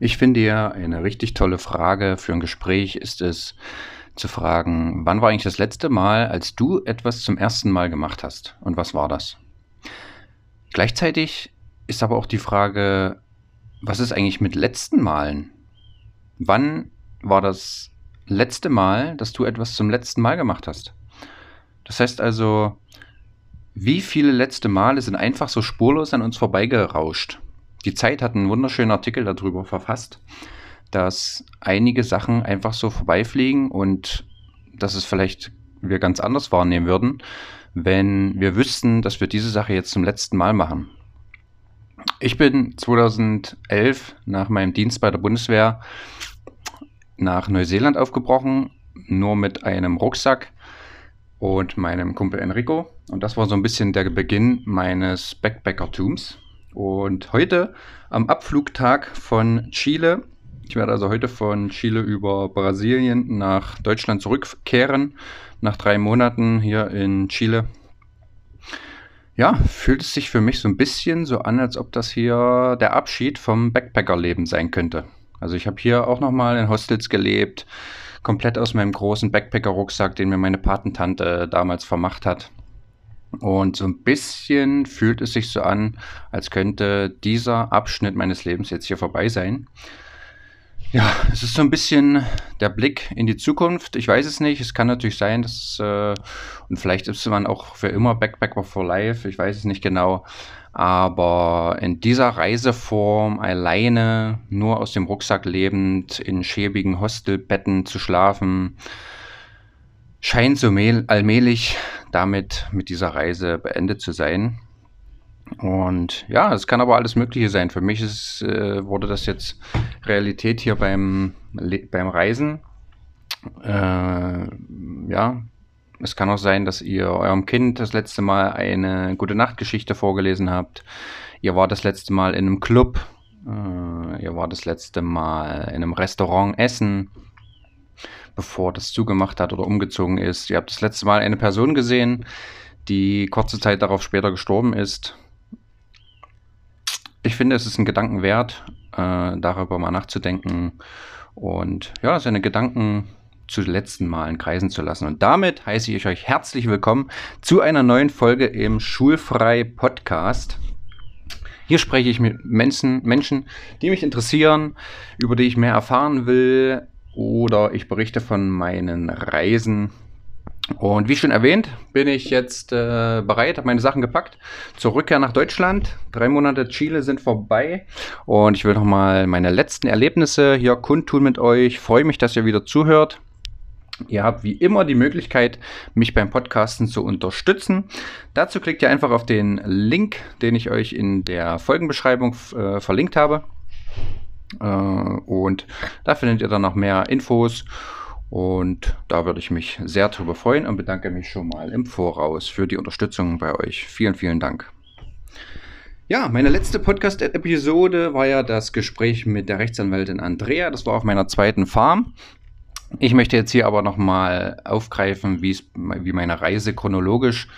Ich finde ja, eine richtig tolle Frage für ein Gespräch ist es zu fragen, wann war eigentlich das letzte Mal, als du etwas zum ersten Mal gemacht hast? Und was war das? Gleichzeitig ist aber auch die Frage, was ist eigentlich mit letzten Malen? Wann war das letzte Mal, dass du etwas zum letzten Mal gemacht hast? Das heißt also, wie viele letzte Male sind einfach so spurlos an uns vorbeigerauscht? Die Zeit hat einen wunderschönen Artikel darüber verfasst, dass einige Sachen einfach so vorbeifliegen und dass es vielleicht wir ganz anders wahrnehmen würden, wenn wir wüssten, dass wir diese Sache jetzt zum letzten Mal machen. Ich bin 2011 nach meinem Dienst bei der Bundeswehr nach Neuseeland aufgebrochen, nur mit einem Rucksack und meinem Kumpel Enrico. Und das war so ein bisschen der Beginn meines Backpackertums. Und heute am Abflugtag von Chile, ich werde also heute von Chile über Brasilien nach Deutschland zurückkehren, nach drei Monaten hier in Chile. Ja, fühlt es sich für mich so ein bisschen so an, als ob das hier der Abschied vom Backpackerleben sein könnte. Also ich habe hier auch nochmal in Hostels gelebt, komplett aus meinem großen Backpacker-Rucksack, den mir meine Patentante damals vermacht hat. Und so ein bisschen fühlt es sich so an, als könnte dieser Abschnitt meines Lebens jetzt hier vorbei sein. Ja, es ist so ein bisschen der Blick in die Zukunft. Ich weiß es nicht. Es kann natürlich sein, dass, äh, und vielleicht ist man auch für immer Backpacker for Life. Ich weiß es nicht genau. Aber in dieser Reiseform alleine, nur aus dem Rucksack lebend, in schäbigen Hostelbetten zu schlafen, scheint so allmählich damit mit dieser Reise beendet zu sein. Und ja, es kann aber alles Mögliche sein. Für mich ist, äh, wurde das jetzt Realität hier beim, beim Reisen. Äh, ja, es kann auch sein, dass ihr eurem Kind das letzte Mal eine gute Nachtgeschichte vorgelesen habt. Ihr war das letzte Mal in einem Club. Äh, ihr war das letzte Mal in einem Restaurant essen bevor das zugemacht hat oder umgezogen ist. Ihr habt das letzte Mal eine Person gesehen, die kurze Zeit darauf später gestorben ist. Ich finde, es ist ein Gedanken wert, äh, darüber mal nachzudenken und ja, seine Gedanken zu den letzten Malen kreisen zu lassen. Und damit heiße ich euch herzlich willkommen zu einer neuen Folge im Schulfrei Podcast. Hier spreche ich mit Menschen, Menschen, die mich interessieren, über die ich mehr erfahren will, oder ich berichte von meinen Reisen. Und wie schon erwähnt, bin ich jetzt äh, bereit, habe meine Sachen gepackt zur Rückkehr nach Deutschland. Drei Monate Chile sind vorbei und ich will nochmal meine letzten Erlebnisse hier kundtun mit euch. Freue mich, dass ihr wieder zuhört. Ihr habt wie immer die Möglichkeit, mich beim Podcasten zu unterstützen. Dazu klickt ihr einfach auf den Link, den ich euch in der Folgenbeschreibung äh, verlinkt habe. Äh, und da findet ihr dann noch mehr Infos. Und da würde ich mich sehr darüber freuen und bedanke mich schon mal im Voraus für die Unterstützung bei euch. Vielen, vielen Dank. Ja, meine letzte Podcast-Episode war ja das Gespräch mit der Rechtsanwältin Andrea. Das war auf meiner zweiten Farm. Ich möchte jetzt hier aber nochmal aufgreifen, wie meine Reise chronologisch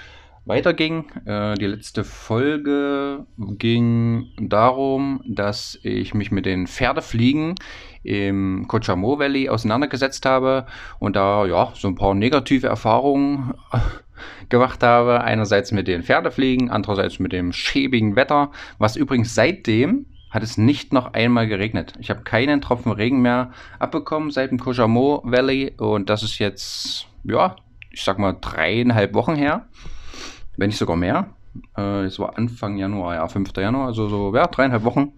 weiterging. Äh, die letzte Folge ging darum, dass ich mich mit den Pferdefliegen im Cochamo Valley auseinandergesetzt habe und da ja so ein paar negative Erfahrungen gemacht habe. Einerseits mit den Pferdefliegen, andererseits mit dem schäbigen Wetter, was übrigens seitdem hat es nicht noch einmal geregnet. Ich habe keinen Tropfen Regen mehr abbekommen seit dem Cochamo Valley und das ist jetzt, ja, ich sag mal dreieinhalb Wochen her wenn nicht sogar mehr. Äh, es war Anfang Januar, ja, 5. Januar, also so, ja, dreieinhalb Wochen.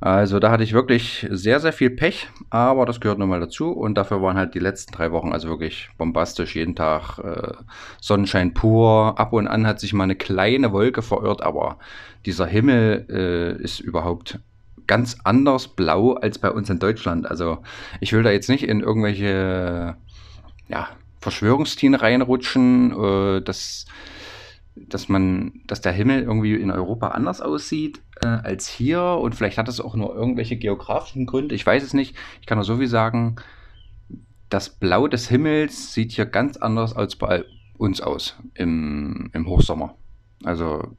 Also da hatte ich wirklich sehr, sehr viel Pech, aber das gehört nun mal dazu und dafür waren halt die letzten drei Wochen also wirklich bombastisch. Jeden Tag äh, Sonnenschein pur, ab und an hat sich mal eine kleine Wolke verirrt, aber dieser Himmel äh, ist überhaupt ganz anders blau als bei uns in Deutschland. Also ich will da jetzt nicht in irgendwelche ja, Verschwörungstheorien reinrutschen, äh, das dass man, dass der Himmel irgendwie in Europa anders aussieht äh, als hier und vielleicht hat es auch nur irgendwelche geografischen Gründe. Ich weiß es nicht. Ich kann nur so viel sagen. Das Blau des Himmels sieht hier ganz anders als bei uns aus im, im Hochsommer. Also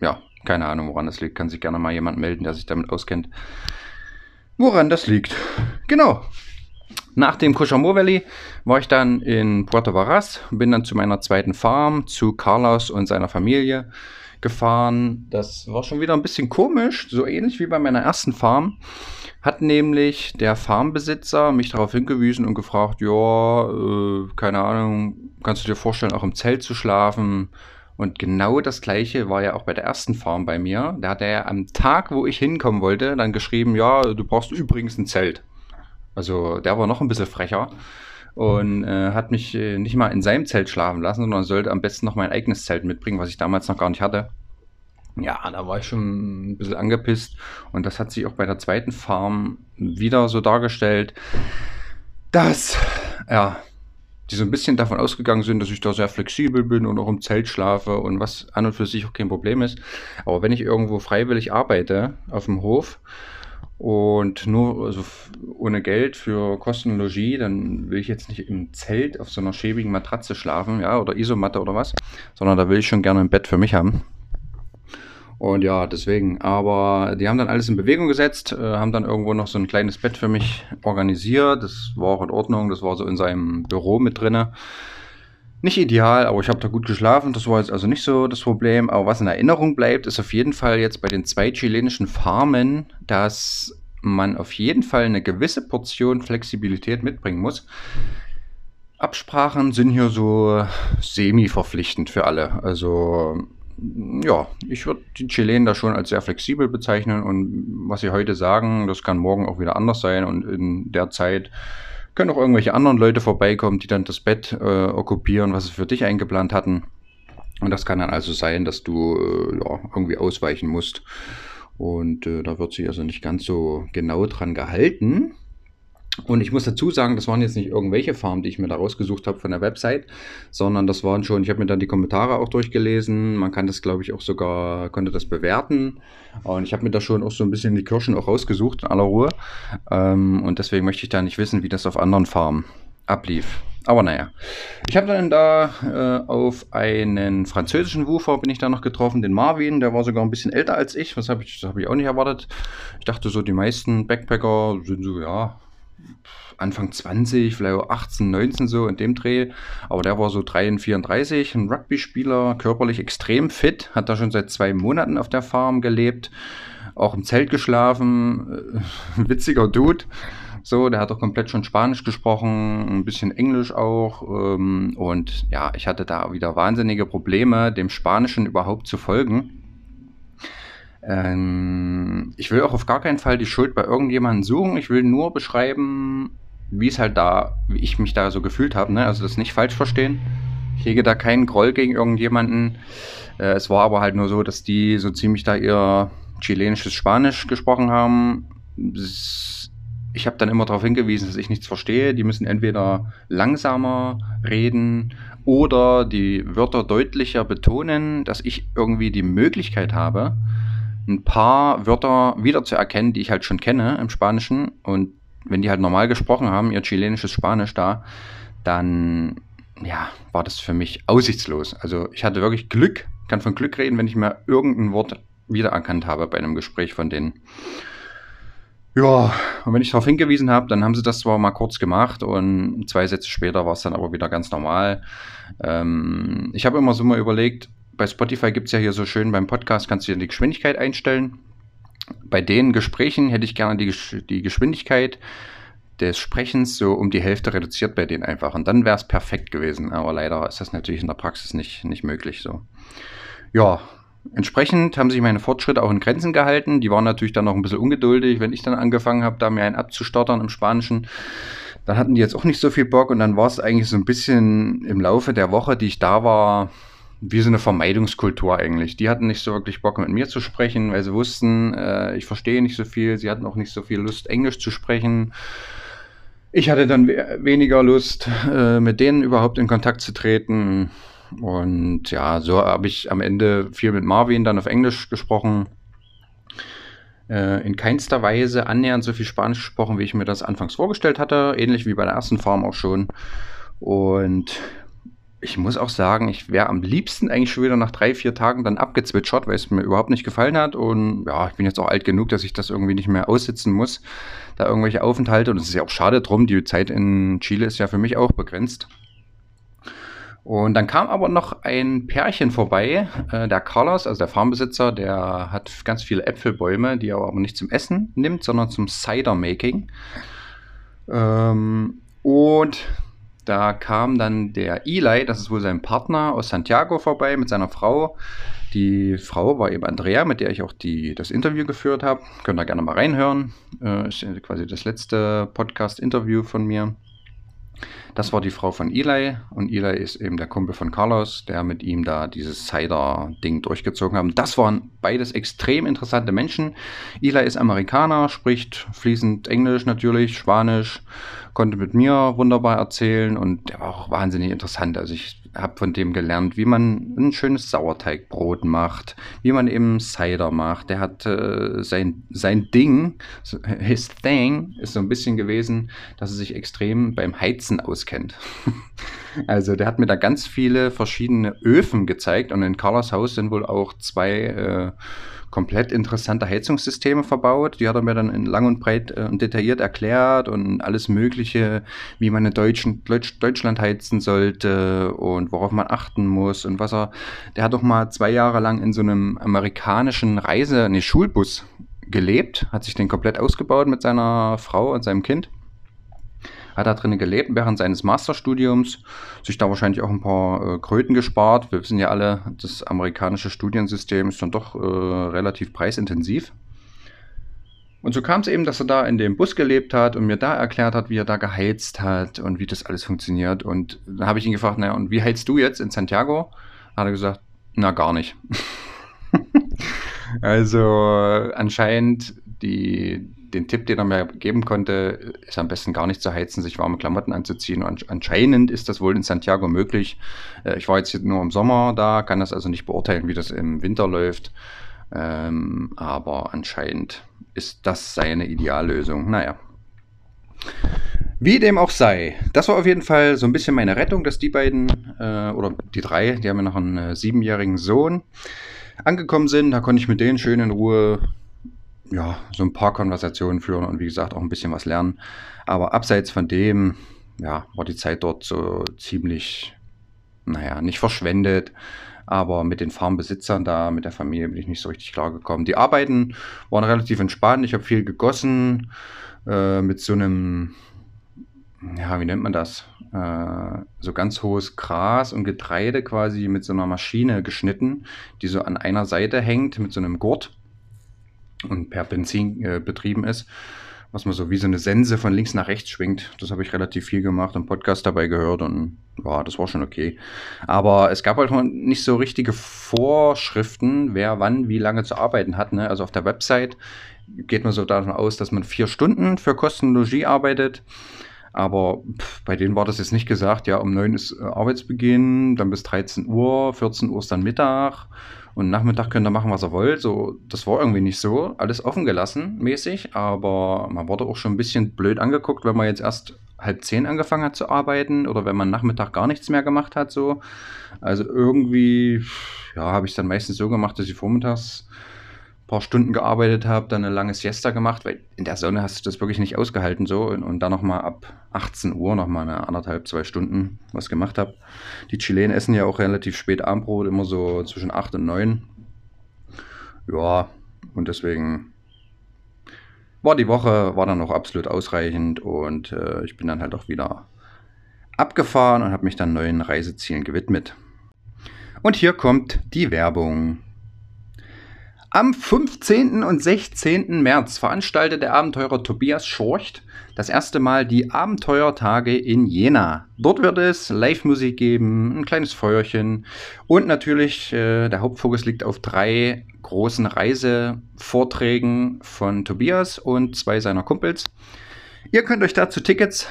ja, keine Ahnung, woran das liegt. Kann sich gerne mal jemand melden, der sich damit auskennt. Woran das liegt? Genau. Nach dem Cochamó Valley war ich dann in Puerto Varas, bin dann zu meiner zweiten Farm, zu Carlos und seiner Familie gefahren. Das war schon wieder ein bisschen komisch, so ähnlich wie bei meiner ersten Farm. Hat nämlich der Farmbesitzer mich darauf hingewiesen und gefragt, ja, äh, keine Ahnung, kannst du dir vorstellen, auch im Zelt zu schlafen? Und genau das gleiche war ja auch bei der ersten Farm bei mir. Da hat er am Tag, wo ich hinkommen wollte, dann geschrieben, ja, du brauchst übrigens ein Zelt. Also der war noch ein bisschen frecher und äh, hat mich äh, nicht mal in seinem Zelt schlafen lassen, sondern sollte am besten noch mein eigenes Zelt mitbringen, was ich damals noch gar nicht hatte. Ja, da war ich schon ein bisschen angepisst und das hat sich auch bei der zweiten Farm wieder so dargestellt, dass ja, die so ein bisschen davon ausgegangen sind, dass ich da sehr flexibel bin und auch im Zelt schlafe und was an und für sich auch kein Problem ist. Aber wenn ich irgendwo freiwillig arbeite auf dem Hof, und nur also ohne Geld für Kosten und Logis, dann will ich jetzt nicht im Zelt auf so einer schäbigen Matratze schlafen, ja, oder Isomatte oder was, sondern da will ich schon gerne ein Bett für mich haben. Und ja, deswegen. Aber die haben dann alles in Bewegung gesetzt, äh, haben dann irgendwo noch so ein kleines Bett für mich organisiert. Das war auch in Ordnung. Das war so in seinem Büro mit drinne. Nicht ideal, aber ich habe da gut geschlafen. Das war jetzt also nicht so das Problem. Aber was in Erinnerung bleibt, ist auf jeden Fall jetzt bei den zwei chilenischen Farmen, dass man auf jeden Fall eine gewisse Portion Flexibilität mitbringen muss. Absprachen sind hier so semi-verpflichtend für alle. Also ja, ich würde die Chilenen da schon als sehr flexibel bezeichnen und was sie heute sagen, das kann morgen auch wieder anders sein und in der Zeit können auch irgendwelche anderen Leute vorbeikommen, die dann das Bett äh, okkupieren, was sie für dich eingeplant hatten. Und das kann dann also sein, dass du äh, ja, irgendwie ausweichen musst. Und äh, da wird sich also nicht ganz so genau dran gehalten. Und ich muss dazu sagen, das waren jetzt nicht irgendwelche Farmen, die ich mir da rausgesucht habe von der Website, sondern das waren schon, ich habe mir dann die Kommentare auch durchgelesen. Man kann das, glaube ich, auch sogar, konnte das bewerten. Und ich habe mir da schon auch so ein bisschen die Kirschen auch rausgesucht, in aller Ruhe. Ähm, und deswegen möchte ich da nicht wissen, wie das auf anderen Farmen ablief. Aber naja, ich habe dann da äh, auf einen französischen Woofer bin ich da noch getroffen, den Marvin, der war sogar ein bisschen älter als ich. Was habe ich, das habe ich auch nicht erwartet. Ich dachte so, die meisten Backpacker sind so, ja, Anfang 20, vielleicht auch 18, 19 so in dem Dreh. Aber der war so 33, 34, ein Rugby-Spieler, körperlich extrem fit, hat da schon seit zwei Monaten auf der Farm gelebt, auch im Zelt geschlafen, äh, witziger Dude. So, der hat auch komplett schon Spanisch gesprochen, ein bisschen Englisch auch. Ähm, und ja, ich hatte da wieder wahnsinnige Probleme, dem Spanischen überhaupt zu folgen. Ähm, ich will auch auf gar keinen Fall die Schuld bei irgendjemandem suchen. Ich will nur beschreiben, wie es halt da, wie ich mich da so gefühlt habe. Ne? Also das nicht falsch verstehen. Ich hege da keinen Groll gegen irgendjemanden. Äh, es war aber halt nur so, dass die so ziemlich da ihr chilenisches Spanisch gesprochen haben. Ich habe dann immer darauf hingewiesen, dass ich nichts verstehe. Die müssen entweder langsamer reden oder die Wörter deutlicher betonen, dass ich irgendwie die Möglichkeit habe, ein paar Wörter wiederzuerkennen, die ich halt schon kenne im Spanischen. Und wenn die halt normal gesprochen haben, ihr chilenisches Spanisch da, dann ja, war das für mich aussichtslos. Also ich hatte wirklich Glück, kann von Glück reden, wenn ich mir irgendein Wort wiedererkannt habe bei einem Gespräch von denen. Ja, und wenn ich darauf hingewiesen habe, dann haben sie das zwar mal kurz gemacht und zwei Sätze später war es dann aber wieder ganz normal. Ähm, ich habe immer so mal überlegt, bei Spotify gibt es ja hier so schön beim Podcast, kannst du ja die Geschwindigkeit einstellen. Bei den Gesprächen hätte ich gerne die, die Geschwindigkeit des Sprechens so um die Hälfte reduziert bei denen einfach. Und dann wäre es perfekt gewesen. Aber leider ist das natürlich in der Praxis nicht, nicht möglich so. Ja, entsprechend haben sich meine Fortschritte auch in Grenzen gehalten. Die waren natürlich dann noch ein bisschen ungeduldig, wenn ich dann angefangen habe, da mir einen abzustottern im Spanischen. Dann hatten die jetzt auch nicht so viel Bock und dann war es eigentlich so ein bisschen im Laufe der Woche, die ich da war, wie so eine Vermeidungskultur eigentlich. Die hatten nicht so wirklich Bock mit mir zu sprechen, weil sie wussten, äh, ich verstehe nicht so viel. Sie hatten auch nicht so viel Lust, Englisch zu sprechen. Ich hatte dann we weniger Lust, äh, mit denen überhaupt in Kontakt zu treten. Und ja, so habe ich am Ende viel mit Marvin dann auf Englisch gesprochen. Äh, in keinster Weise annähernd so viel Spanisch gesprochen, wie ich mir das anfangs vorgestellt hatte. Ähnlich wie bei der ersten Farm auch schon. Und ich muss auch sagen, ich wäre am liebsten eigentlich schon wieder nach drei, vier Tagen dann abgezwitschert, weil es mir überhaupt nicht gefallen hat. Und ja, ich bin jetzt auch alt genug, dass ich das irgendwie nicht mehr aussitzen muss, da irgendwelche Aufenthalte. Und es ist ja auch schade drum, die Zeit in Chile ist ja für mich auch begrenzt. Und dann kam aber noch ein Pärchen vorbei, äh, der Carlos, also der Farmbesitzer, der hat ganz viele Äpfelbäume, die er aber nicht zum Essen nimmt, sondern zum Cider-Making. Ähm, und da kam dann der Eli, das ist wohl sein Partner aus Santiago vorbei mit seiner Frau. Die Frau war eben Andrea, mit der ich auch die, das Interview geführt habe. Könnt ihr gerne mal reinhören. Äh, ist quasi das letzte Podcast-Interview von mir. Das war die Frau von Eli und Eli ist eben der Kumpel von Carlos, der mit ihm da dieses Cider-Ding durchgezogen hat. Das waren beides extrem interessante Menschen. Eli ist Amerikaner, spricht fließend Englisch natürlich, Spanisch, konnte mit mir wunderbar erzählen und der war auch wahnsinnig interessant. Also ich habe von dem gelernt, wie man ein schönes Sauerteigbrot macht, wie man eben Cider macht. Der hat äh, sein, sein Ding, his thing, ist so ein bisschen gewesen, dass er sich extrem beim Heizen auskennt. also der hat mir da ganz viele verschiedene Öfen gezeigt und in Carlos Haus sind wohl auch zwei äh, komplett interessante Heizungssysteme verbaut. Die hat er mir dann in lang und breit äh, und detailliert erklärt und alles Mögliche, wie man in Deutschen, Deutsch, Deutschland heizen sollte und worauf man achten muss und was er. Der hat doch mal zwei Jahre lang in so einem amerikanischen Reise, ne Schulbus gelebt, hat sich den komplett ausgebaut mit seiner Frau und seinem Kind hat da drinnen gelebt während seines Masterstudiums, sich da wahrscheinlich auch ein paar äh, Kröten gespart. Wir wissen ja alle, das amerikanische Studiensystem ist dann doch äh, relativ preisintensiv. Und so kam es eben, dass er da in dem Bus gelebt hat und mir da erklärt hat, wie er da geheizt hat und wie das alles funktioniert. Und dann habe ich ihn gefragt, naja, und wie heizst du jetzt in Santiago? Hat er gesagt, na gar nicht. also anscheinend die, den Tipp, den er mir geben konnte, ist am besten gar nicht zu heizen, sich warme Klamotten anzuziehen. Und anscheinend ist das wohl in Santiago möglich. Äh, ich war jetzt nur im Sommer da, kann das also nicht beurteilen, wie das im Winter läuft. Ähm, aber anscheinend ist das seine Ideallösung. Naja. Wie dem auch sei, das war auf jeden Fall so ein bisschen meine Rettung, dass die beiden äh, oder die drei, die haben ja noch einen äh, siebenjährigen Sohn, angekommen sind. Da konnte ich mit denen schön in Ruhe ja, so ein paar Konversationen führen und wie gesagt auch ein bisschen was lernen. Aber abseits von dem, ja, war die Zeit dort so ziemlich, naja, nicht verschwendet. Aber mit den Farmbesitzern da, mit der Familie bin ich nicht so richtig klar gekommen. Die Arbeiten waren relativ entspannt. Ich habe viel gegossen äh, mit so einem, ja, wie nennt man das? Äh, so ganz hohes Gras und Getreide quasi mit so einer Maschine geschnitten, die so an einer Seite hängt mit so einem Gurt und per Benzin äh, betrieben ist, was man so wie so eine Sense von links nach rechts schwingt. Das habe ich relativ viel gemacht und Podcast dabei gehört und ja, das war schon okay. Aber es gab halt nicht so richtige Vorschriften, wer wann wie lange zu arbeiten hat. Ne? Also auf der Website geht man so davon aus, dass man vier Stunden für Kostenlogie arbeitet. Aber bei denen war das jetzt nicht gesagt, ja, um 9 ist äh, Arbeitsbeginn, dann bis 13 Uhr, 14 Uhr ist dann Mittag und Nachmittag könnt ihr machen, was ihr wollt. So, das war irgendwie nicht so. Alles offen gelassen mäßig, aber man wurde auch schon ein bisschen blöd angeguckt, wenn man jetzt erst halb zehn angefangen hat zu arbeiten oder wenn man Nachmittag gar nichts mehr gemacht hat. So. Also irgendwie, ja, habe ich dann meistens so gemacht, dass ich vormittags paar Stunden gearbeitet habe, dann eine lange Siesta gemacht, weil in der Sonne hast du das wirklich nicht ausgehalten so und, und dann nochmal ab 18 Uhr nochmal eine anderthalb, zwei Stunden was gemacht habe. Die Chilenen essen ja auch relativ spät Abendbrot, immer so zwischen 8 und 9. Ja, und deswegen war die Woche, war dann noch absolut ausreichend und äh, ich bin dann halt auch wieder abgefahren und habe mich dann neuen Reisezielen gewidmet. Und hier kommt die Werbung. Am 15. und 16. März veranstaltet der Abenteurer Tobias Schorcht das erste Mal die Abenteuertage in Jena. Dort wird es Live-Musik geben, ein kleines Feuerchen und natürlich äh, der Hauptfokus liegt auf drei großen Reisevorträgen von Tobias und zwei seiner Kumpels. Ihr könnt euch dazu Tickets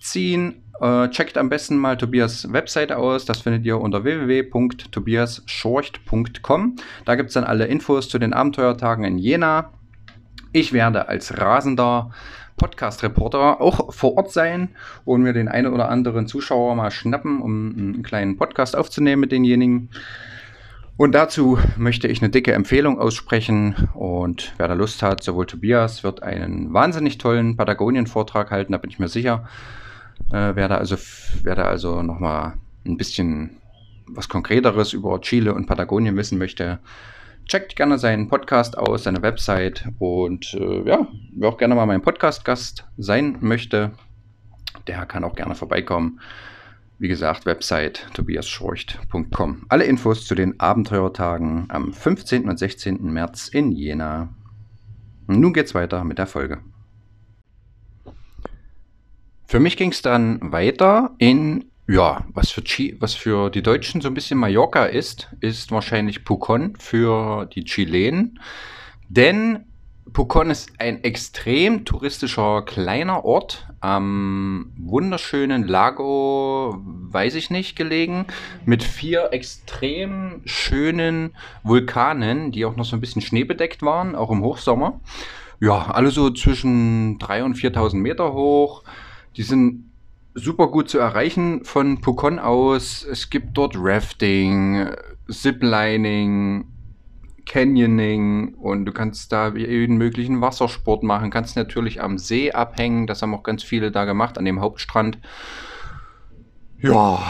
ziehen äh, checkt am besten mal Tobias Webseite aus. Das findet ihr unter www.tobiasschorcht.com. Da gibt es dann alle Infos zu den Abenteuertagen in Jena. Ich werde als rasender Podcast-Reporter auch vor Ort sein und mir den einen oder anderen Zuschauer mal schnappen, um einen kleinen Podcast aufzunehmen mit denjenigen. Und dazu möchte ich eine dicke Empfehlung aussprechen. Und wer da Lust hat, sowohl Tobias wird einen wahnsinnig tollen Patagonien-Vortrag halten, da bin ich mir sicher. Äh, wer da also, wer da also nochmal ein bisschen was Konkreteres über Chile und Patagonien wissen möchte, checkt gerne seinen Podcast aus, seine Website und äh, ja, wer auch gerne mal mein Podcast-Gast sein möchte, der kann auch gerne vorbeikommen. Wie gesagt, Website tobiasschorcht.com. Alle Infos zu den Abenteurertagen am 15. und 16. März in Jena. Nun geht's weiter mit der Folge. Für mich ging es dann weiter in ja, was für, Chi was für die Deutschen so ein bisschen Mallorca ist, ist wahrscheinlich Pucón für die Chilenen. Denn Pucón ist ein extrem touristischer kleiner Ort am wunderschönen Lago, weiß ich nicht, gelegen, mit vier extrem schönen Vulkanen, die auch noch so ein bisschen schneebedeckt waren, auch im Hochsommer. Ja, alle so zwischen 3.000 und 4.000 Meter hoch. Die sind super gut zu erreichen von Pucon aus. Es gibt dort Rafting, Ziplining, Canyoning und du kannst da jeden möglichen Wassersport machen. Kannst natürlich am See abhängen. Das haben auch ganz viele da gemacht, an dem Hauptstrand. Ja,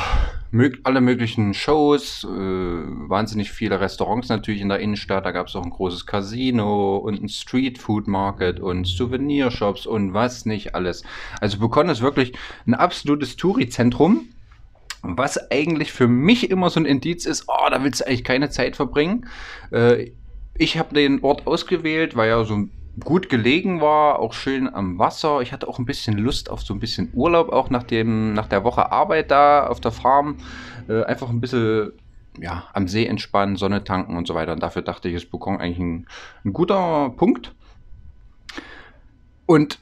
alle möglichen Shows, äh, wahnsinnig viele Restaurants natürlich in der Innenstadt. Da gab es auch ein großes Casino und ein Street Food Market und Souvenirshops und was nicht alles. Also Bukon ist wirklich ein absolutes Touri-Zentrum. Was eigentlich für mich immer so ein Indiz ist, oh, da willst du eigentlich keine Zeit verbringen. Äh, ich habe den Ort ausgewählt, weil er so ein gut gelegen war, auch schön am Wasser. Ich hatte auch ein bisschen Lust auf so ein bisschen Urlaub, auch nach, dem, nach der Woche Arbeit da auf der Farm. Äh, einfach ein bisschen ja, am See entspannen, Sonne tanken und so weiter. Und dafür dachte ich, ist Bukong eigentlich ein, ein guter Punkt. Und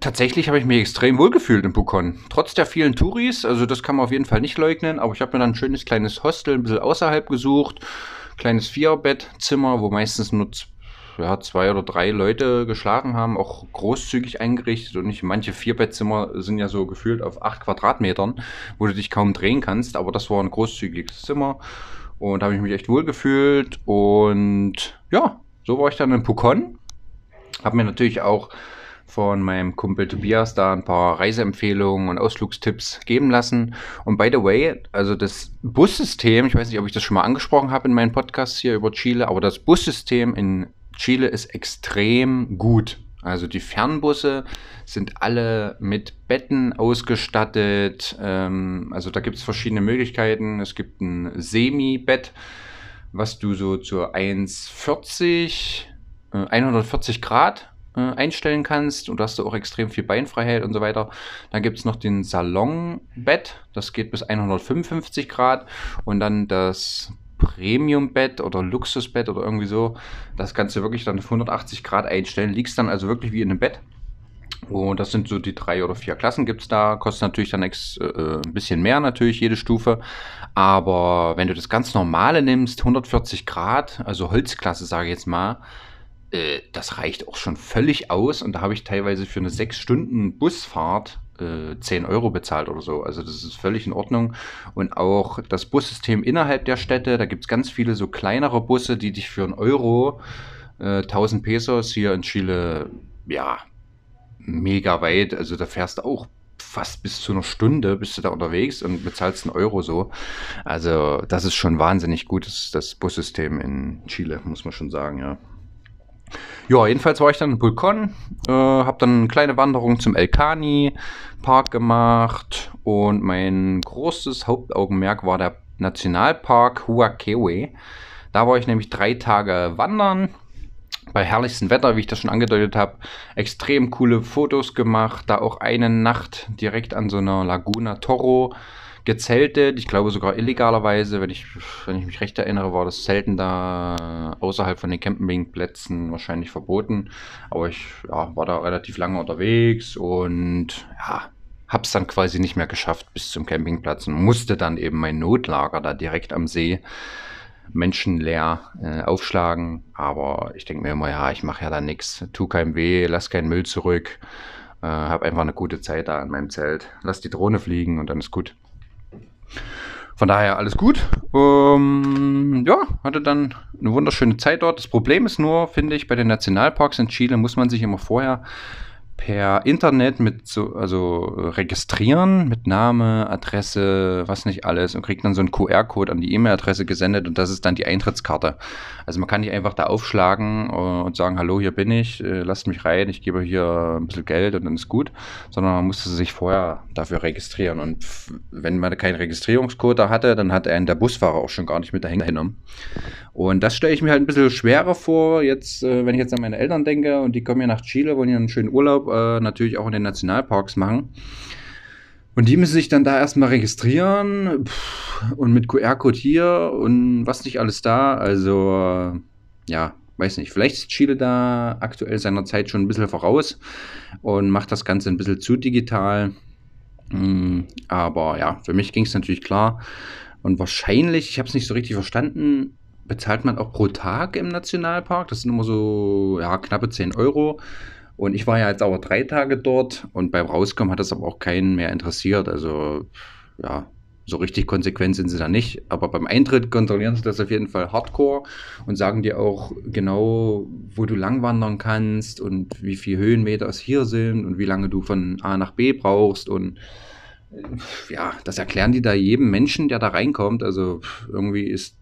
tatsächlich habe ich mich extrem wohl gefühlt in Bukon. Trotz der vielen Touris, also das kann man auf jeden Fall nicht leugnen, aber ich habe mir dann ein schönes kleines Hostel ein bisschen außerhalb gesucht. Kleines Vierbettzimmer, wo meistens nur ja, zwei oder drei Leute geschlafen haben, auch großzügig eingerichtet und nicht manche Vierbettzimmer sind ja so gefühlt auf acht Quadratmetern, wo du dich kaum drehen kannst, aber das war ein großzügiges Zimmer und habe ich mich echt wohl gefühlt und ja, so war ich dann in Pucon. Habe mir natürlich auch von meinem Kumpel Tobias da ein paar Reiseempfehlungen und Ausflugstipps geben lassen. Und by the way, also das Bussystem, ich weiß nicht, ob ich das schon mal angesprochen habe in meinem Podcast hier über Chile, aber das Bussystem in Chile ist extrem gut. Also die Fernbusse sind alle mit Betten ausgestattet. Ähm, also da gibt es verschiedene Möglichkeiten. Es gibt ein Semi-Bett, was du so zu 1,40, äh, 140 Grad äh, einstellen kannst. Und da hast du auch extrem viel Beinfreiheit und so weiter. Dann gibt es noch den Salonbett, das geht bis 155 Grad. Und dann das Premium-Bett oder Luxusbett oder irgendwie so. Das kannst du wirklich dann auf 180 Grad einstellen. Liegst dann also wirklich wie in einem Bett. Und das sind so die drei oder vier Klassen gibt es da. Kostet natürlich dann ex, äh, ein bisschen mehr natürlich jede Stufe. Aber wenn du das ganz normale nimmst, 140 Grad, also Holzklasse sage ich jetzt mal, äh, das reicht auch schon völlig aus. Und da habe ich teilweise für eine 6 Stunden Busfahrt äh, 10 Euro bezahlt oder so. Also das ist völlig in Ordnung. Und auch das Bussystem innerhalb der Städte, da gibt es ganz viele so kleinere Busse, die dich für einen Euro, äh, 1000 Pesos hier in Chile, ja, mega weit. Also da fährst du auch fast bis zu einer Stunde bist du da unterwegs und bezahlst einen Euro so. Also das ist schon wahnsinnig gut, das, das Bussystem in Chile, muss man schon sagen, ja. Ja, jedenfalls war ich dann in Pulcon, äh, habe dann eine kleine Wanderung zum El Cani Park gemacht und mein großes Hauptaugenmerk war der Nationalpark Huakewe. Da war ich nämlich drei Tage wandern, bei herrlichstem Wetter, wie ich das schon angedeutet habe, extrem coole Fotos gemacht, da auch eine Nacht direkt an so einer Laguna Toro gezeltet. Ich glaube sogar illegalerweise, wenn ich, wenn ich mich recht erinnere, war das Zelten da außerhalb von den Campingplätzen wahrscheinlich verboten. Aber ich ja, war da relativ lange unterwegs und ja, habe es dann quasi nicht mehr geschafft bis zum Campingplatz und musste dann eben mein Notlager da direkt am See menschenleer äh, aufschlagen. Aber ich denke mir immer, ja, ich mache ja da nichts, tu keinem weh, lass keinen Müll zurück. Äh, habe einfach eine gute Zeit da in meinem Zelt. Lass die Drohne fliegen und dann ist gut. Von daher alles gut. Ähm, ja, hatte dann eine wunderschöne Zeit dort. Das Problem ist nur, finde ich, bei den Nationalparks in Chile muss man sich immer vorher per Internet mit so, also registrieren mit Name, Adresse, was nicht alles und kriegt dann so einen QR-Code an die E-Mail-Adresse gesendet und das ist dann die Eintrittskarte. Also man kann nicht einfach da aufschlagen äh, und sagen, hallo, hier bin ich, äh, lasst mich rein, ich gebe hier ein bisschen Geld und dann ist gut, sondern man musste sich vorher dafür registrieren und wenn man keinen Registrierungscode da hatte, dann hat einen der Busfahrer auch schon gar nicht mit dahin genommen. Und das stelle ich mir halt ein bisschen schwerer vor, jetzt, wenn ich jetzt an meine Eltern denke und die kommen hier nach Chile, wollen hier einen schönen Urlaub äh, natürlich auch in den Nationalparks machen. Und die müssen sich dann da erstmal registrieren pff, und mit QR-Code hier und was nicht alles da. Also, ja, weiß nicht. Vielleicht ist Chile da aktuell seiner Zeit schon ein bisschen voraus und macht das Ganze ein bisschen zu digital. Mm, aber ja, für mich ging es natürlich klar. Und wahrscheinlich, ich habe es nicht so richtig verstanden, bezahlt man auch pro Tag im Nationalpark. Das sind immer so ja, knappe 10 Euro. Und ich war ja jetzt aber drei Tage dort und beim Rauskommen hat das aber auch keinen mehr interessiert. Also ja, so richtig konsequent sind sie da nicht. Aber beim Eintritt kontrollieren sie das auf jeden Fall hardcore und sagen dir auch genau, wo du langwandern kannst und wie viele Höhenmeter es hier sind und wie lange du von A nach B brauchst. Und ja, das erklären die da jedem Menschen, der da reinkommt. Also irgendwie ist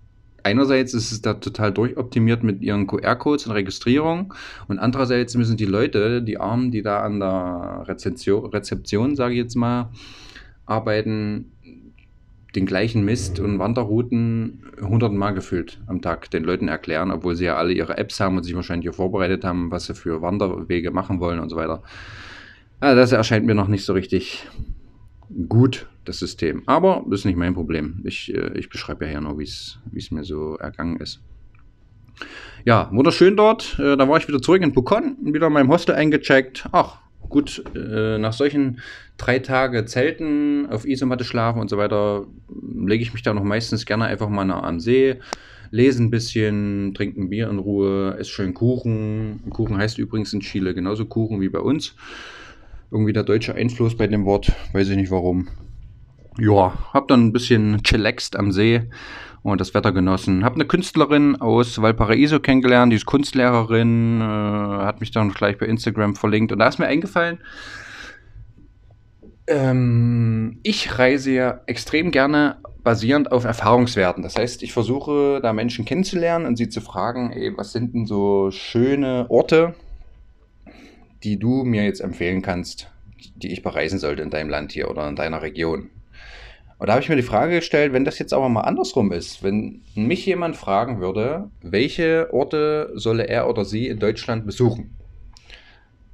einerseits ist es da total durchoptimiert mit ihren QR-Codes und Registrierung und andererseits müssen die Leute, die Armen, die da an der Rezeption, Rezeption sage ich jetzt mal, arbeiten, den gleichen Mist und Wanderrouten hundertmal gefüllt am Tag den Leuten erklären, obwohl sie ja alle ihre Apps haben und sich wahrscheinlich auch vorbereitet haben, was sie für Wanderwege machen wollen und so weiter. Also das erscheint mir noch nicht so richtig gut, das System. Aber das ist nicht mein Problem. Ich, äh, ich beschreibe ja hier nur, wie es mir so ergangen ist. Ja, wunderschön dort. Äh, da war ich wieder zurück in Pucon, wieder in meinem Hostel eingecheckt. Ach, gut, äh, nach solchen drei Tage Zelten, auf Isomatte schlafen und so weiter, lege ich mich da noch meistens gerne einfach mal am See, lese ein bisschen, trinke ein Bier in Ruhe, esse schön Kuchen. Kuchen heißt übrigens in Chile genauso Kuchen wie bei uns irgendwie der deutsche Einfluss bei dem Wort, weiß ich nicht warum. Ja, hab dann ein bisschen chillaxt am See und das Wetter genossen. Hab eine Künstlerin aus Valparaiso kennengelernt, die ist Kunstlehrerin, äh, hat mich dann gleich bei Instagram verlinkt und da ist mir eingefallen, ähm, ich reise ja extrem gerne basierend auf Erfahrungswerten. Das heißt, ich versuche da Menschen kennenzulernen und sie zu fragen, ey, was sind denn so schöne Orte, die du mir jetzt empfehlen kannst, die ich bereisen sollte in deinem Land hier oder in deiner Region? Und da habe ich mir die Frage gestellt, wenn das jetzt aber mal andersrum ist, wenn mich jemand fragen würde, welche Orte solle er oder sie in Deutschland besuchen?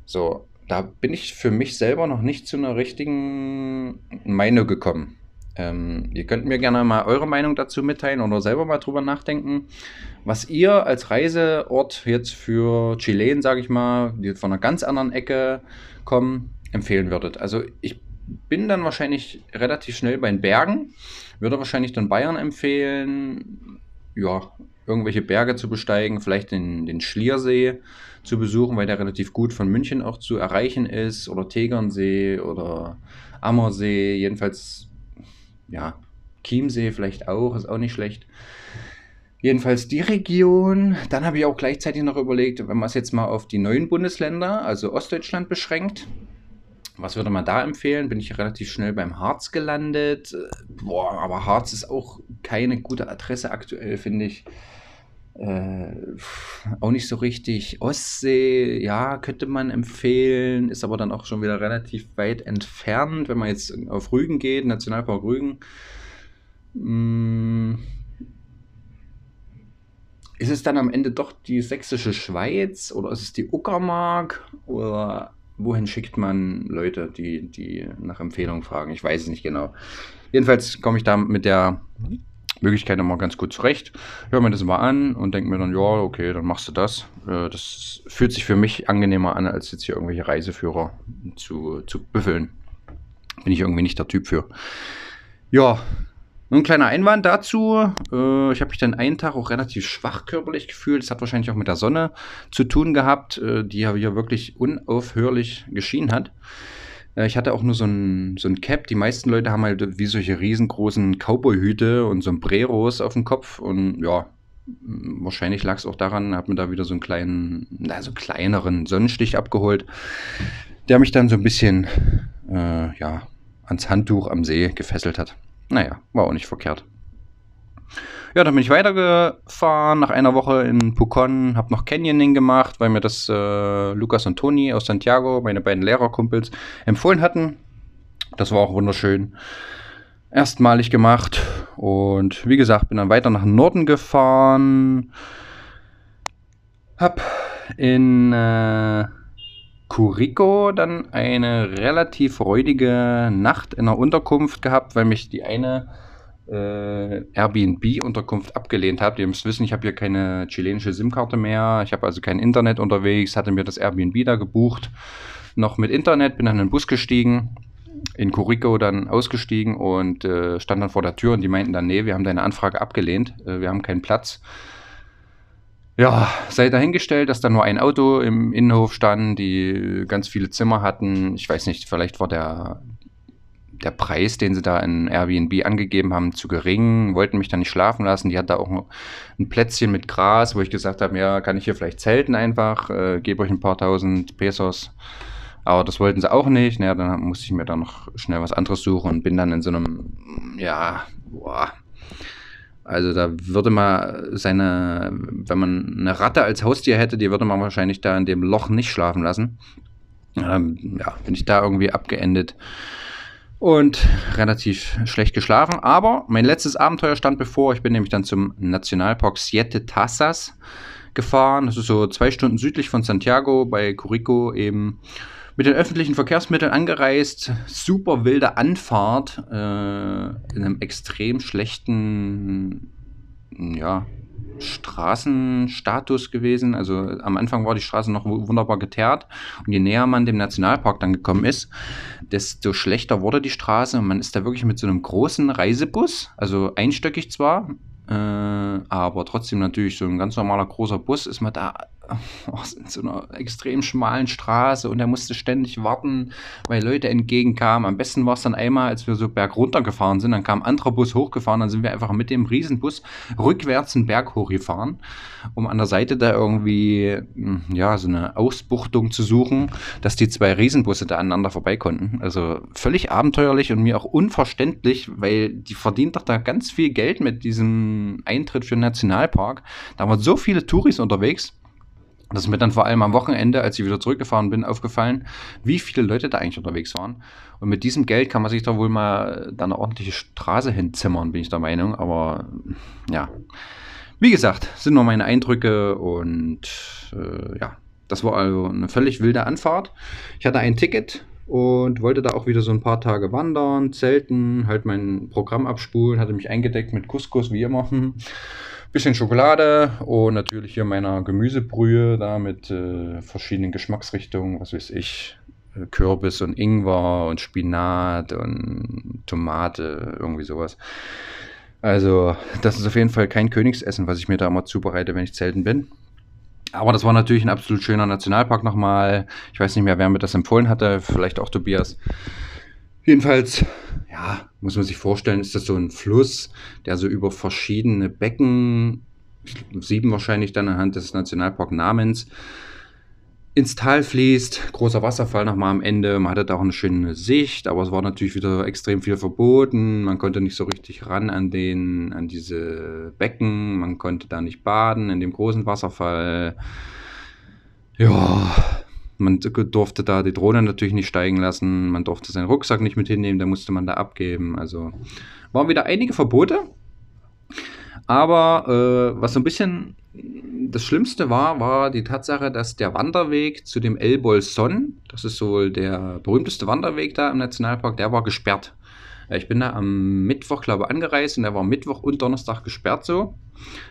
So, da bin ich für mich selber noch nicht zu einer richtigen Meinung gekommen. Ähm, ihr könnt mir gerne mal eure Meinung dazu mitteilen oder selber mal drüber nachdenken, was ihr als Reiseort jetzt für Chilen, sage ich mal, die von einer ganz anderen Ecke kommen, empfehlen würdet. Also ich bin dann wahrscheinlich relativ schnell bei den Bergen, würde wahrscheinlich dann Bayern empfehlen, ja, irgendwelche Berge zu besteigen, vielleicht den, den Schliersee zu besuchen, weil der relativ gut von München auch zu erreichen ist, oder Tegernsee oder Ammersee, jedenfalls ja, Chiemsee vielleicht auch, ist auch nicht schlecht. Jedenfalls die Region. Dann habe ich auch gleichzeitig noch überlegt, wenn man es jetzt mal auf die neuen Bundesländer, also Ostdeutschland beschränkt, was würde man da empfehlen? Bin ich relativ schnell beim Harz gelandet. Boah, aber Harz ist auch keine gute Adresse aktuell, finde ich. Äh, auch nicht so richtig. Ostsee, ja, könnte man empfehlen, ist aber dann auch schon wieder relativ weit entfernt, wenn man jetzt auf Rügen geht, Nationalpark Rügen. Hm. Ist es dann am Ende doch die sächsische Schweiz oder ist es die Uckermark oder wohin schickt man Leute, die, die nach Empfehlungen fragen? Ich weiß es nicht genau. Jedenfalls komme ich da mit der Möglichkeit immer ganz gut zurecht. Hör mir das mal an und denke mir dann, ja, okay, dann machst du das. Äh, das fühlt sich für mich angenehmer an, als jetzt hier irgendwelche Reiseführer zu, zu büffeln. Bin ich irgendwie nicht der Typ für. Ja, ein kleiner Einwand dazu. Äh, ich habe mich dann einen Tag auch relativ schwach körperlich gefühlt. Das hat wahrscheinlich auch mit der Sonne zu tun gehabt, äh, die ja wirklich unaufhörlich geschienen hat. Äh, ich hatte auch nur so ein, so ein Cap. Die meisten Leute haben halt wie solche riesengroßen Cowboy-Hüte und Sombreros auf dem Kopf. Und ja, wahrscheinlich lag es auch daran, hat mir da wieder so einen kleinen, also kleineren Sonnenstich abgeholt, der mich dann so ein bisschen, äh, ja, ans Handtuch am See gefesselt hat. Naja, war auch nicht verkehrt. Ja, dann bin ich weitergefahren nach einer Woche in Pucon, habe noch Canyoning gemacht, weil mir das äh, Lukas und Toni aus Santiago, meine beiden Lehrerkumpels, empfohlen hatten. Das war auch wunderschön. Erstmalig gemacht und wie gesagt, bin dann weiter nach Norden gefahren. Hab in äh, Curico dann eine relativ räudige Nacht in der Unterkunft gehabt, weil mich die eine äh, Airbnb-Unterkunft abgelehnt habe. Ihr müsst wissen, ich habe hier keine chilenische SIM-Karte mehr. Ich habe also kein Internet unterwegs, hatte mir das Airbnb da gebucht. Noch mit Internet, bin dann in den Bus gestiegen, in Curico dann ausgestiegen und äh, stand dann vor der Tür und die meinten dann, nee, wir haben deine Anfrage abgelehnt, äh, wir haben keinen Platz. Ja, sei dahingestellt, dass da nur ein Auto im Innenhof stand, die ganz viele Zimmer hatten. Ich weiß nicht, vielleicht war der, der Preis, den sie da in Airbnb angegeben haben, zu gering, wollten mich da nicht schlafen lassen. Die hat da auch ein Plätzchen mit Gras, wo ich gesagt habe, ja, kann ich hier vielleicht zelten einfach, äh, gebe euch ein paar tausend Pesos. Aber das wollten sie auch nicht. Naja, dann musste ich mir da noch schnell was anderes suchen und bin dann in so einem, ja, boah, also da würde man seine, wenn man eine Ratte als Haustier hätte, die würde man wahrscheinlich da in dem Loch nicht schlafen lassen. Ähm, ja, bin ich da irgendwie abgeendet und relativ schlecht geschlafen. Aber mein letztes Abenteuer stand bevor. Ich bin nämlich dann zum Nationalpark Siete Tassas gefahren. Das ist so zwei Stunden südlich von Santiago bei Curico eben mit den öffentlichen Verkehrsmitteln angereist, super wilde Anfahrt äh, in einem extrem schlechten ja, Straßenstatus gewesen. Also am Anfang war die Straße noch wunderbar geteert und je näher man dem Nationalpark dann gekommen ist, desto schlechter wurde die Straße und man ist da wirklich mit so einem großen Reisebus, also einstöckig zwar, äh, aber trotzdem natürlich so ein ganz normaler großer Bus ist man da in so einer extrem schmalen Straße und er musste ständig warten, weil Leute entgegenkamen. Am besten war es dann einmal, als wir so bergunter gefahren sind, dann kam ein anderer Bus hochgefahren, dann sind wir einfach mit dem Riesenbus rückwärts einen Berg hochgefahren, um an der Seite da irgendwie, hm, ja, so eine Ausbuchtung zu suchen, dass die zwei Riesenbusse da aneinander vorbei konnten. Also völlig abenteuerlich und mir auch unverständlich, weil die verdient doch da ganz viel Geld mit diesem Eintritt für den Nationalpark. Da waren so viele Touris unterwegs das ist mir dann vor allem am Wochenende, als ich wieder zurückgefahren bin, aufgefallen, wie viele Leute da eigentlich unterwegs waren. Und mit diesem Geld kann man sich da wohl mal da eine ordentliche Straße hinzimmern, bin ich der Meinung. Aber ja, wie gesagt, sind nur meine Eindrücke und äh, ja, das war also eine völlig wilde Anfahrt. Ich hatte ein Ticket und wollte da auch wieder so ein paar Tage wandern, zelten, halt mein Programm abspulen, hatte mich eingedeckt mit Couscous wie immer bisschen Schokolade und natürlich hier meiner Gemüsebrühe da mit äh, verschiedenen Geschmacksrichtungen, was weiß ich, äh, Kürbis und Ingwer und Spinat und Tomate, irgendwie sowas. Also, das ist auf jeden Fall kein Königsessen, was ich mir da immer zubereite, wenn ich zelten bin. Aber das war natürlich ein absolut schöner Nationalpark nochmal. Ich weiß nicht mehr, wer mir das empfohlen hatte, vielleicht auch Tobias. Jedenfalls, ja, muss man sich vorstellen, ist das so ein Fluss, der so über verschiedene Becken, sieben wahrscheinlich dann anhand des Nationalparknamens, ins Tal fließt. Großer Wasserfall nochmal am Ende. Man hatte da auch eine schöne Sicht, aber es war natürlich wieder extrem viel verboten. Man konnte nicht so richtig ran an, den, an diese Becken. Man konnte da nicht baden in dem großen Wasserfall. Ja, man durfte da die Drohne natürlich nicht steigen lassen, man durfte seinen Rucksack nicht mit hinnehmen, da musste man da abgeben. Also waren wieder einige Verbote. Aber äh, was so ein bisschen das Schlimmste war, war die Tatsache, dass der Wanderweg zu dem El Bolson, das ist wohl der berühmteste Wanderweg da im Nationalpark, der war gesperrt. Ich bin da am Mittwoch, glaube ich, angereist und der war Mittwoch und Donnerstag gesperrt so.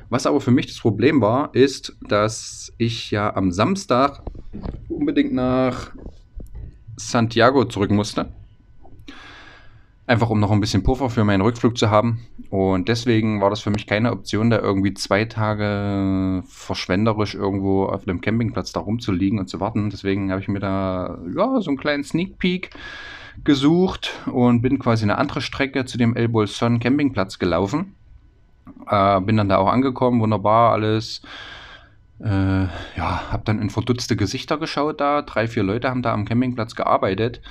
Was aber für mich das Problem war, ist, dass ich ja am Samstag unbedingt nach Santiago zurück musste. Einfach um noch ein bisschen Puffer für meinen Rückflug zu haben. Und deswegen war das für mich keine Option, da irgendwie zwei Tage verschwenderisch irgendwo auf dem Campingplatz da rumzuliegen und zu warten. Deswegen habe ich mir da ja, so einen kleinen Sneak Peek gesucht und bin quasi eine andere Strecke zu dem El Bolson Campingplatz gelaufen. Äh, bin dann da auch angekommen, wunderbar alles. Äh, ja, habe dann in verdutzte Gesichter geschaut da. Drei, vier Leute haben da am Campingplatz gearbeitet.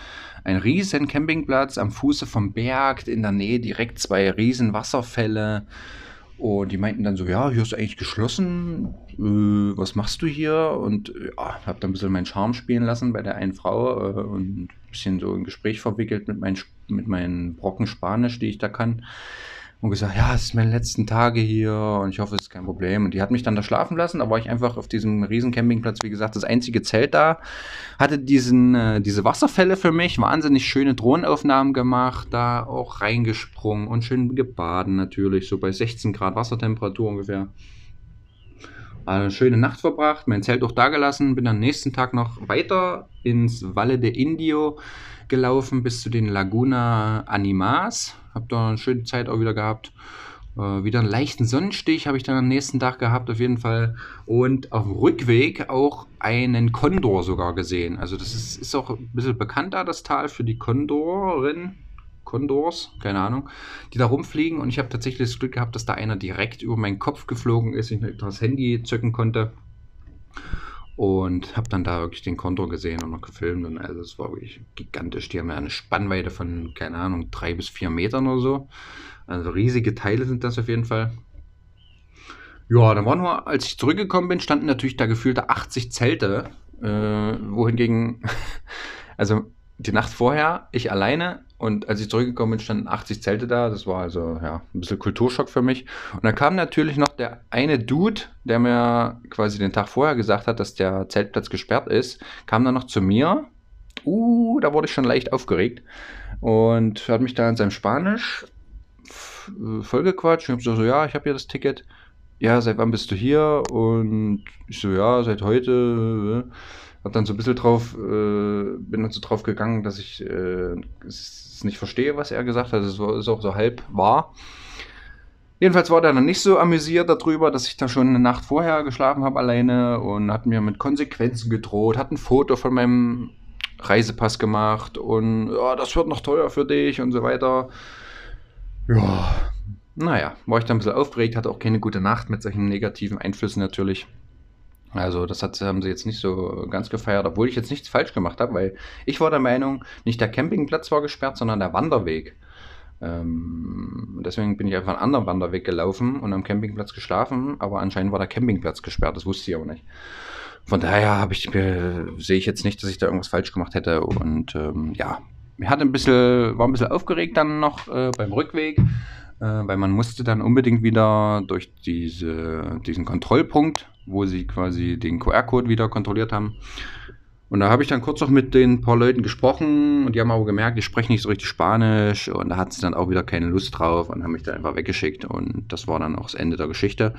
Ein riesen Campingplatz am Fuße vom Berg, in der Nähe direkt zwei riesen Wasserfälle. Und die meinten dann so, ja, hier ist eigentlich geschlossen. Äh, was machst du hier? Und ja, habe dann ein bisschen meinen Charme spielen lassen bei der einen Frau äh, und ein bisschen so ein Gespräch verwickelt mit, mein, mit meinen Brocken Spanisch, die ich da kann und gesagt, ja, es ist meine letzten Tage hier und ich hoffe, es ist kein Problem. Und die hat mich dann da schlafen lassen. Da war ich einfach auf diesem riesen Campingplatz, wie gesagt, das einzige Zelt da. Hatte diesen, äh, diese Wasserfälle für mich, wahnsinnig schöne Drohnenaufnahmen gemacht, da auch reingesprungen und schön gebaden natürlich, so bei 16 Grad Wassertemperatur ungefähr. Eine schöne Nacht verbracht, mein Zelt auch da gelassen, bin am nächsten Tag noch weiter ins Valle de Indio gelaufen bis zu den Laguna Animas habe da eine schöne Zeit auch wieder gehabt. Äh, wieder einen leichten Sonnenstich habe ich dann am nächsten Tag gehabt, auf jeden Fall. Und auf dem Rückweg auch einen Kondor sogar gesehen. Also, das ist, ist auch ein bisschen bekannter, das Tal für die Kondorin. Kondors, keine Ahnung, die da rumfliegen. Und ich habe tatsächlich das Glück gehabt, dass da einer direkt über meinen Kopf geflogen ist. Ich das Handy zücken konnte. Und habe dann da wirklich den Konto gesehen und noch gefilmt. Und also es war wirklich gigantisch. Die haben ja eine Spannweite von, keine Ahnung, drei bis vier Metern oder so. Also riesige Teile sind das auf jeden Fall. Ja, dann war nur, als ich zurückgekommen bin, standen natürlich da gefühlte 80 Zelte. Äh, wohingegen, also die Nacht vorher, ich alleine und als ich zurückgekommen bin, standen 80 Zelte da. Das war also ja, ein bisschen Kulturschock für mich. Und dann kam natürlich noch der eine Dude, der mir quasi den Tag vorher gesagt hat, dass der Zeltplatz gesperrt ist, kam dann noch zu mir. Uh, da wurde ich schon leicht aufgeregt. Und hat mich da in seinem Spanisch vollgequatscht. Ich habe so, so, ja, ich habe hier das Ticket. Ja, seit wann bist du hier? Und ich so, ja, seit heute. Hab dann so ein bisschen drauf, äh, bin dann so drauf gegangen, dass ich äh, es nicht verstehe, was er gesagt hat. Es ist auch so halb wahr. Jedenfalls war der dann nicht so amüsiert darüber, dass ich da schon eine Nacht vorher geschlafen habe alleine und hat mir mit Konsequenzen gedroht, hat ein Foto von meinem Reisepass gemacht und ja, das wird noch teuer für dich und so weiter. Ja, naja, war ich dann ein bisschen aufgeregt, hatte auch keine gute Nacht mit solchen negativen Einflüssen natürlich. Also das hat, haben sie jetzt nicht so ganz gefeiert, obwohl ich jetzt nichts falsch gemacht habe, weil ich war der Meinung, nicht der Campingplatz war gesperrt, sondern der Wanderweg. Ähm, deswegen bin ich einfach einen anderen Wanderweg gelaufen und am Campingplatz geschlafen, aber anscheinend war der Campingplatz gesperrt, das wusste ich auch nicht. Von daher habe ich, äh, sehe ich jetzt nicht, dass ich da irgendwas falsch gemacht hätte und ähm, ja, mir hat ein bisschen, war ein bisschen aufgeregt dann noch äh, beim Rückweg, äh, weil man musste dann unbedingt wieder durch diese, diesen Kontrollpunkt wo sie quasi den QR-Code wieder kontrolliert haben. Und da habe ich dann kurz noch mit den paar Leuten gesprochen und die haben aber gemerkt, ich spreche nicht so richtig Spanisch und da hat sie dann auch wieder keine Lust drauf und haben mich dann einfach weggeschickt und das war dann auch das Ende der Geschichte.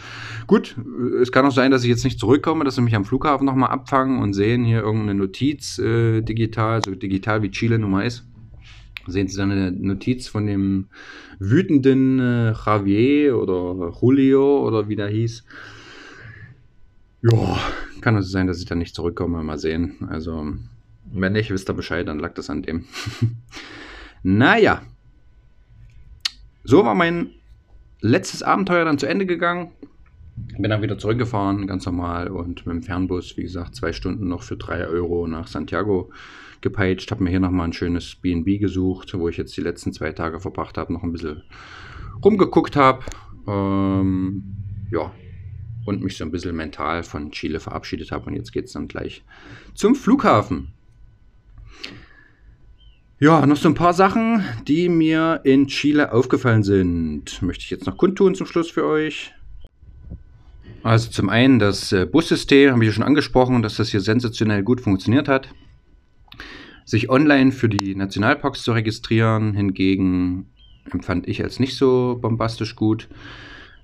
Gut, es kann auch sein, dass ich jetzt nicht zurückkomme, dass sie mich am Flughafen nochmal abfangen und sehen hier irgendeine Notiz äh, digital, so digital wie Chile nun mal ist. Sehen Sie dann eine Notiz von dem wütenden äh, Javier oder Julio oder wie der hieß ja, kann es sein, dass ich dann nicht zurückkomme. Mal sehen. Also, wenn nicht, wisst ihr Bescheid, dann lag das an dem. naja. So war mein letztes Abenteuer dann zu Ende gegangen. Bin dann wieder zurückgefahren, ganz normal. Und mit dem Fernbus, wie gesagt, zwei Stunden noch für drei Euro nach Santiago gepeitscht. Habe mir hier nochmal ein schönes BB gesucht, wo ich jetzt die letzten zwei Tage verbracht habe, noch ein bisschen rumgeguckt habe. Ähm, ja, und mich so ein bisschen mental von Chile verabschiedet habe. Und jetzt geht es dann gleich zum Flughafen. Ja, noch so ein paar Sachen, die mir in Chile aufgefallen sind. Möchte ich jetzt noch kundtun zum Schluss für euch. Also zum einen das äh, Bussystem, habe ich ja schon angesprochen, dass das hier sensationell gut funktioniert hat. Sich online für die Nationalparks zu registrieren, hingegen empfand ich als nicht so bombastisch gut.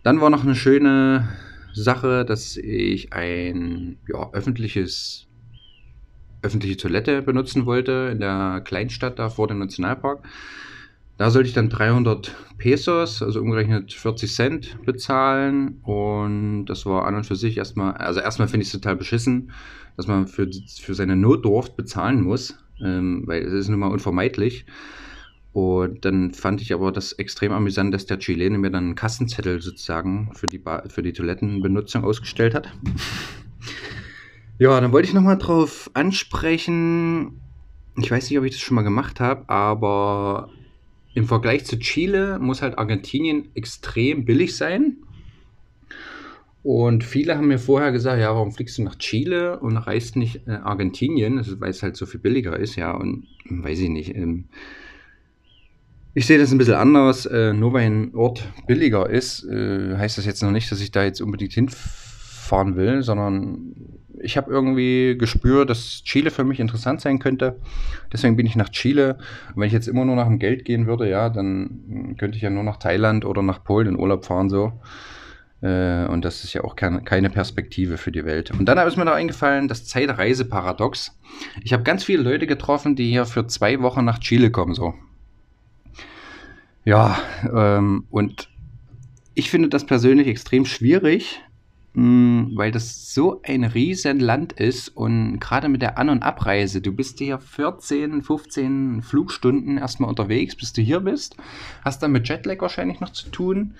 Dann war noch eine schöne Sache, dass ich ein ja, öffentliches öffentliche Toilette benutzen wollte in der Kleinstadt da vor dem Nationalpark. Da sollte ich dann 300 Pesos, also umgerechnet 40 Cent bezahlen. Und das war an und für sich erstmal, also erstmal finde ich es total beschissen, dass man für, für seine Notdurft bezahlen muss, ähm, weil es ist nun mal unvermeidlich. Und dann fand ich aber das extrem amüsant, dass der Chilene mir dann einen Kassenzettel sozusagen für die, ba für die Toilettenbenutzung ausgestellt hat. ja, dann wollte ich nochmal drauf ansprechen. Ich weiß nicht, ob ich das schon mal gemacht habe, aber im Vergleich zu Chile muss halt Argentinien extrem billig sein. Und viele haben mir vorher gesagt, ja, warum fliegst du nach Chile und reist nicht äh, Argentinien, weil es halt so viel billiger ist, ja, und weiß ich nicht. Ähm, ich sehe das ein bisschen anders. Äh, nur weil ein Ort billiger ist, äh, heißt das jetzt noch nicht, dass ich da jetzt unbedingt hinfahren will, sondern ich habe irgendwie gespürt, dass Chile für mich interessant sein könnte. Deswegen bin ich nach Chile. Und wenn ich jetzt immer nur nach dem Geld gehen würde, ja, dann könnte ich ja nur nach Thailand oder nach Polen in Urlaub fahren so. Äh, und das ist ja auch keine Perspektive für die Welt. Und dann ist mir noch eingefallen, das Zeitreiseparadox. Ich habe ganz viele Leute getroffen, die hier für zwei Wochen nach Chile kommen, so. Ja, ähm, und ich finde das persönlich extrem schwierig, Mm, weil das so ein riesen Land ist und gerade mit der An- und Abreise, du bist hier 14, 15 Flugstunden erstmal unterwegs, bis du hier bist, hast dann mit Jetlag wahrscheinlich noch zu tun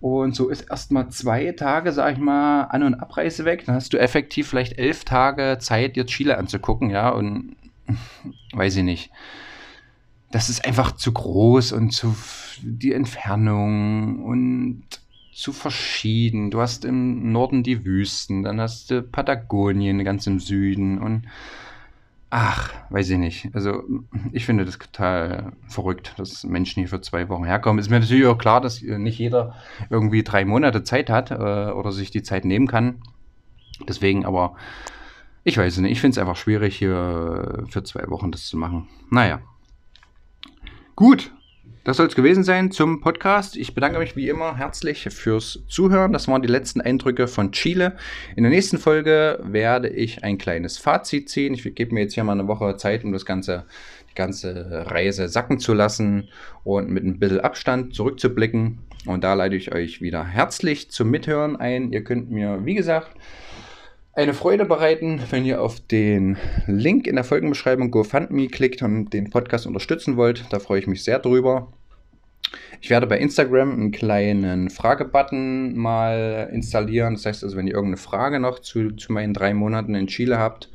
und so ist erstmal zwei Tage, sag ich mal, An- und Abreise weg, dann hast du effektiv vielleicht elf Tage Zeit, dir Chile anzugucken, ja, und weiß ich nicht. Das ist einfach zu groß und zu die Entfernung und zu verschieden. Du hast im Norden die Wüsten, dann hast du Patagonien ganz im Süden und ach, weiß ich nicht. Also ich finde das total verrückt, dass Menschen hier für zwei Wochen herkommen. Ist mir natürlich auch klar, dass nicht jeder irgendwie drei Monate Zeit hat äh, oder sich die Zeit nehmen kann. Deswegen aber, ich weiß nicht, ich finde es einfach schwierig, hier für zwei Wochen das zu machen. Naja. Gut, das soll es gewesen sein zum Podcast. Ich bedanke mich wie immer herzlich fürs Zuhören. Das waren die letzten Eindrücke von Chile. In der nächsten Folge werde ich ein kleines Fazit ziehen. Ich gebe mir jetzt hier mal eine Woche Zeit, um das ganze, die ganze Reise sacken zu lassen und mit ein bisschen Abstand zurückzublicken. Und da leite ich euch wieder herzlich zum Mithören ein. Ihr könnt mir, wie gesagt, eine Freude bereiten, wenn ihr auf den Link in der Folgenbeschreibung GoFundMe klickt und den Podcast unterstützen wollt. Da freue ich mich sehr drüber. Ich werde bei Instagram einen kleinen Fragebutton mal installieren. Das heißt also, wenn ihr irgendeine Frage noch zu, zu meinen drei Monaten in Chile habt,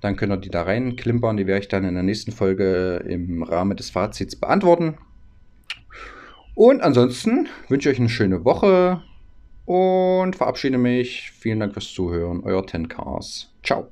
dann könnt ihr die da reinklimpern. Die werde ich dann in der nächsten Folge im Rahmen des Fazits beantworten. Und ansonsten wünsche ich euch eine schöne Woche und verabschiede mich. Vielen Dank fürs Zuhören. Euer Ten Cars. Ciao.